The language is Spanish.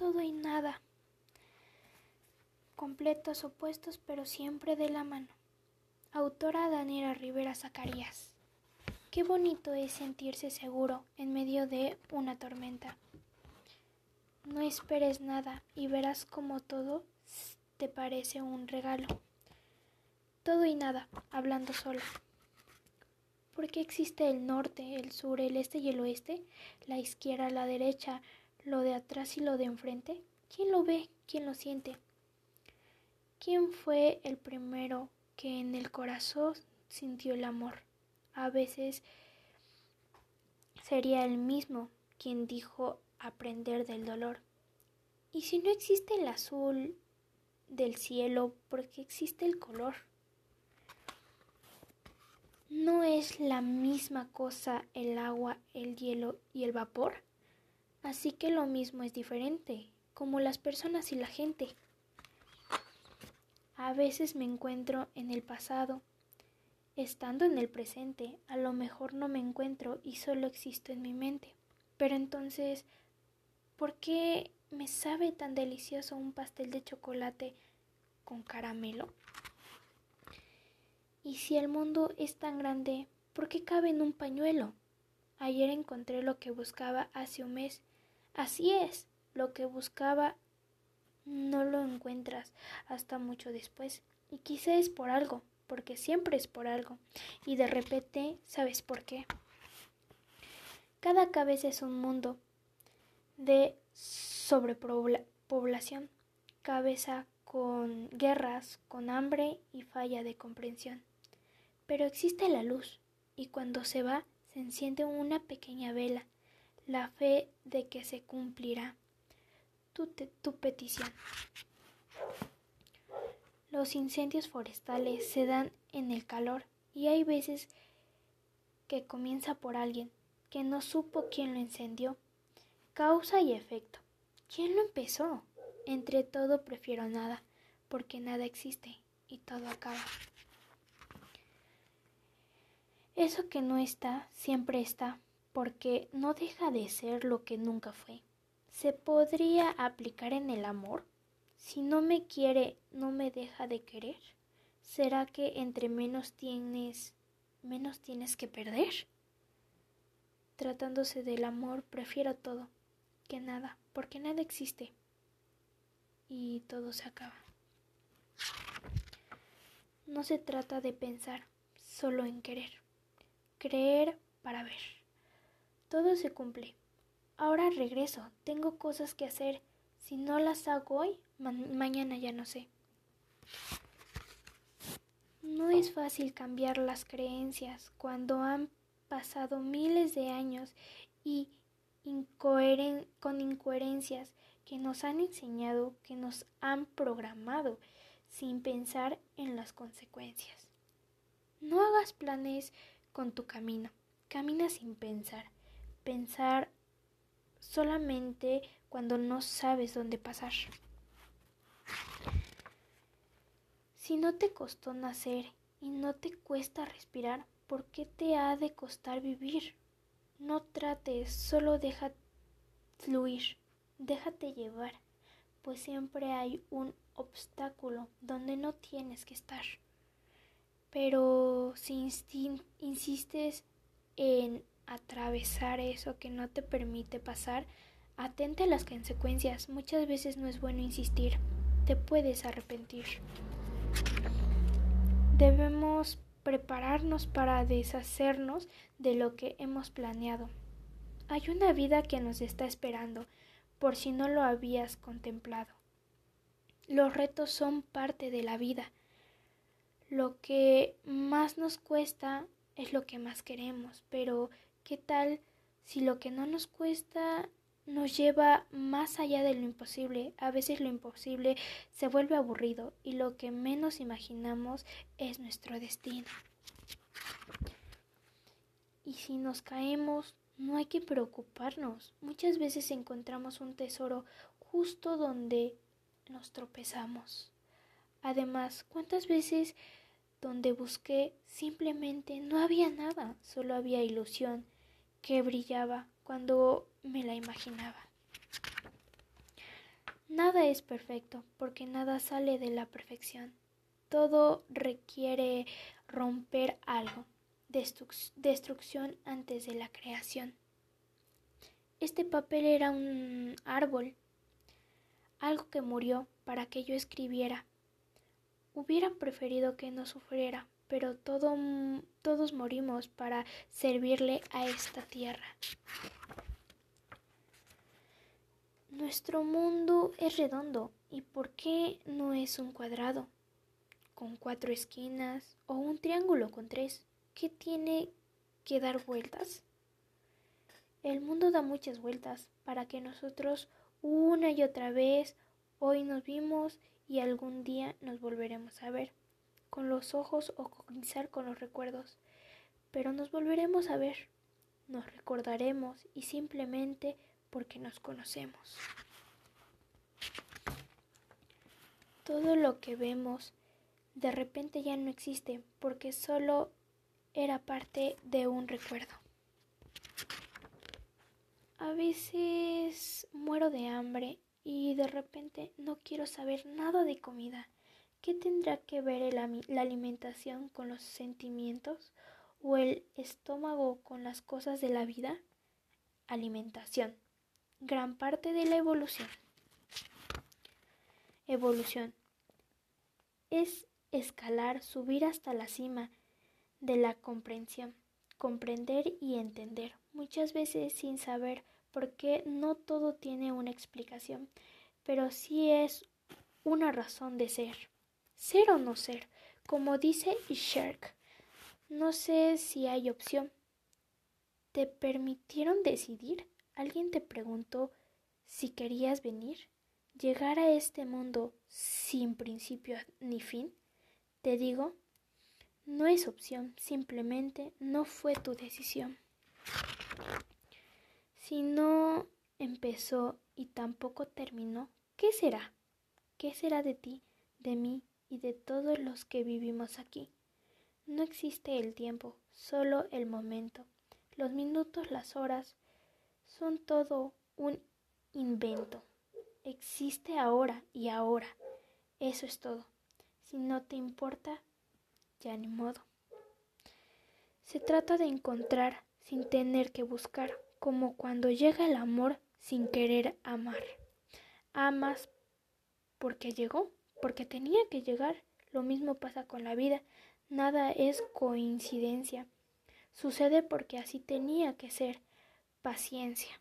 todo y nada. Completos opuestos pero siempre de la mano. Autora Daniela Rivera Zacarías. Qué bonito es sentirse seguro en medio de una tormenta. No esperes nada y verás como todo te parece un regalo. Todo y nada, hablando solo. ¿Por qué existe el norte, el sur, el este y el oeste? La izquierda, la derecha, lo de atrás y lo de enfrente. ¿Quién lo ve? ¿Quién lo siente? ¿Quién fue el primero que en el corazón sintió el amor? A veces sería el mismo quien dijo aprender del dolor. Y si no existe el azul del cielo, ¿por qué existe el color? ¿No es la misma cosa el agua, el hielo y el vapor? Así que lo mismo es diferente, como las personas y la gente. A veces me encuentro en el pasado Estando en el presente, a lo mejor no me encuentro y solo existo en mi mente. Pero entonces, ¿por qué me sabe tan delicioso un pastel de chocolate con caramelo? Y si el mundo es tan grande, ¿por qué cabe en un pañuelo? Ayer encontré lo que buscaba hace un mes. Así es, lo que buscaba no lo encuentras hasta mucho después. Y quizá es por algo porque siempre es por algo, y de repente sabes por qué. Cada cabeza es un mundo de sobrepoblación, cabeza con guerras, con hambre y falla de comprensión. Pero existe la luz, y cuando se va, se enciende una pequeña vela, la fe de que se cumplirá tu, tu petición. Los incendios forestales se dan en el calor y hay veces que comienza por alguien que no supo quién lo encendió. Causa y efecto. ¿Quién lo empezó? Entre todo prefiero nada, porque nada existe y todo acaba. Eso que no está, siempre está, porque no deja de ser lo que nunca fue. ¿Se podría aplicar en el amor? Si no me quiere, no me deja de querer. ¿Será que entre menos tienes, menos tienes que perder? Tratándose del amor, prefiero todo que nada, porque nada existe y todo se acaba. No se trata de pensar, solo en querer. Creer para ver. Todo se cumple. Ahora regreso, tengo cosas que hacer. Si no las hago hoy, mañana ya no sé. No es fácil cambiar las creencias cuando han pasado miles de años y con incoherencias que nos han enseñado, que nos han programado sin pensar en las consecuencias. No hagas planes con tu camino, camina sin pensar. Pensar solamente cuando no sabes dónde pasar. Si no te costó nacer y no te cuesta respirar, ¿por qué te ha de costar vivir? No trates, solo deja fluir, déjate llevar, pues siempre hay un obstáculo donde no tienes que estar. Pero si insistes en atravesar eso que no te permite pasar, atente a las consecuencias. Muchas veces no es bueno insistir, te puedes arrepentir. Debemos prepararnos para deshacernos de lo que hemos planeado. Hay una vida que nos está esperando, por si no lo habías contemplado. Los retos son parte de la vida. Lo que más nos cuesta es lo que más queremos, pero ¿qué tal si lo que no nos cuesta nos lleva más allá de lo imposible. A veces lo imposible se vuelve aburrido y lo que menos imaginamos es nuestro destino. Y si nos caemos, no hay que preocuparnos. Muchas veces encontramos un tesoro justo donde nos tropezamos. Además, ¿cuántas veces donde busqué simplemente no había nada, solo había ilusión que brillaba cuando me la imaginaba. Nada es perfecto porque nada sale de la perfección. Todo requiere romper algo, destrucción antes de la creación. Este papel era un árbol, algo que murió para que yo escribiera. Hubiera preferido que no sufriera, pero todos morimos para servirle a esta tierra. Nuestro mundo es redondo, ¿y por qué no es un cuadrado? Con cuatro esquinas o un triángulo con tres. ¿Qué tiene que dar vueltas? El mundo da muchas vueltas para que nosotros una y otra vez hoy nos vimos y algún día nos volveremos a ver con los ojos o cognizar con los recuerdos, pero nos volveremos a ver, nos recordaremos y simplemente porque nos conocemos. Todo lo que vemos de repente ya no existe porque solo era parte de un recuerdo. A veces muero de hambre y de repente no quiero saber nada de comida. ¿Qué tendrá que ver la alimentación con los sentimientos o el estómago con las cosas de la vida? Alimentación. Gran parte de la evolución. Evolución. Es escalar, subir hasta la cima de la comprensión, comprender y entender, muchas veces sin saber por qué no todo tiene una explicación, pero sí es una razón de ser ser o no ser, como dice Sherk. No sé si hay opción. ¿Te permitieron decidir? ¿Alguien te preguntó si querías venir? ¿Llegar a este mundo sin principio ni fin? Te digo, no es opción, simplemente no fue tu decisión. Si no empezó y tampoco terminó, ¿qué será? ¿Qué será de ti, de mí, y de todos los que vivimos aquí. No existe el tiempo, solo el momento. Los minutos, las horas, son todo un invento. Existe ahora y ahora. Eso es todo. Si no te importa, ya ni modo. Se trata de encontrar sin tener que buscar, como cuando llega el amor sin querer amar. Amas porque llegó porque tenía que llegar. Lo mismo pasa con la vida. Nada es coincidencia. Sucede porque así tenía que ser. Paciencia.